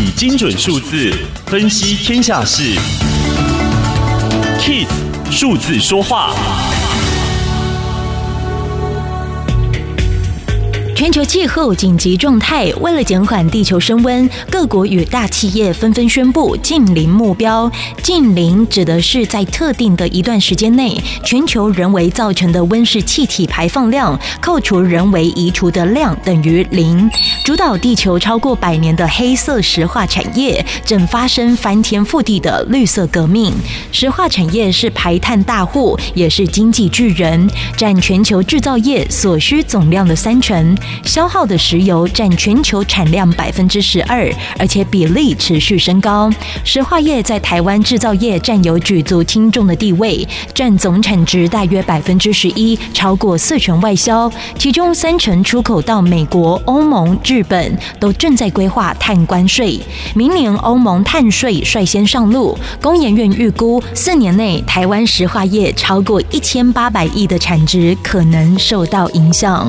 以精准数字分析天下事，KISS 数字说话。全球气候紧急状态，为了减缓地球升温，各国与大企业纷纷宣布净零目标。净零指的是在特定的一段时间内，全球人为造成的温室气体排放量扣除人为移除的量等于零。主导地球超过百年的黑色石化产业正发生翻天覆地的绿色革命。石化产业是排碳大户，也是经济巨人，占全球制造业所需总量的三成。消耗的石油占全球产量百分之十二，而且比例持续升高。石化业在台湾制造业占有举足轻重的地位，占总产值大约百分之十一，超过四成外销，其中三成出口到美国、欧盟、日本，都正在规划碳关税。明年欧盟碳税率先上路，工研院预估四年内台湾石化业超过一千八百亿的产值可能受到影响。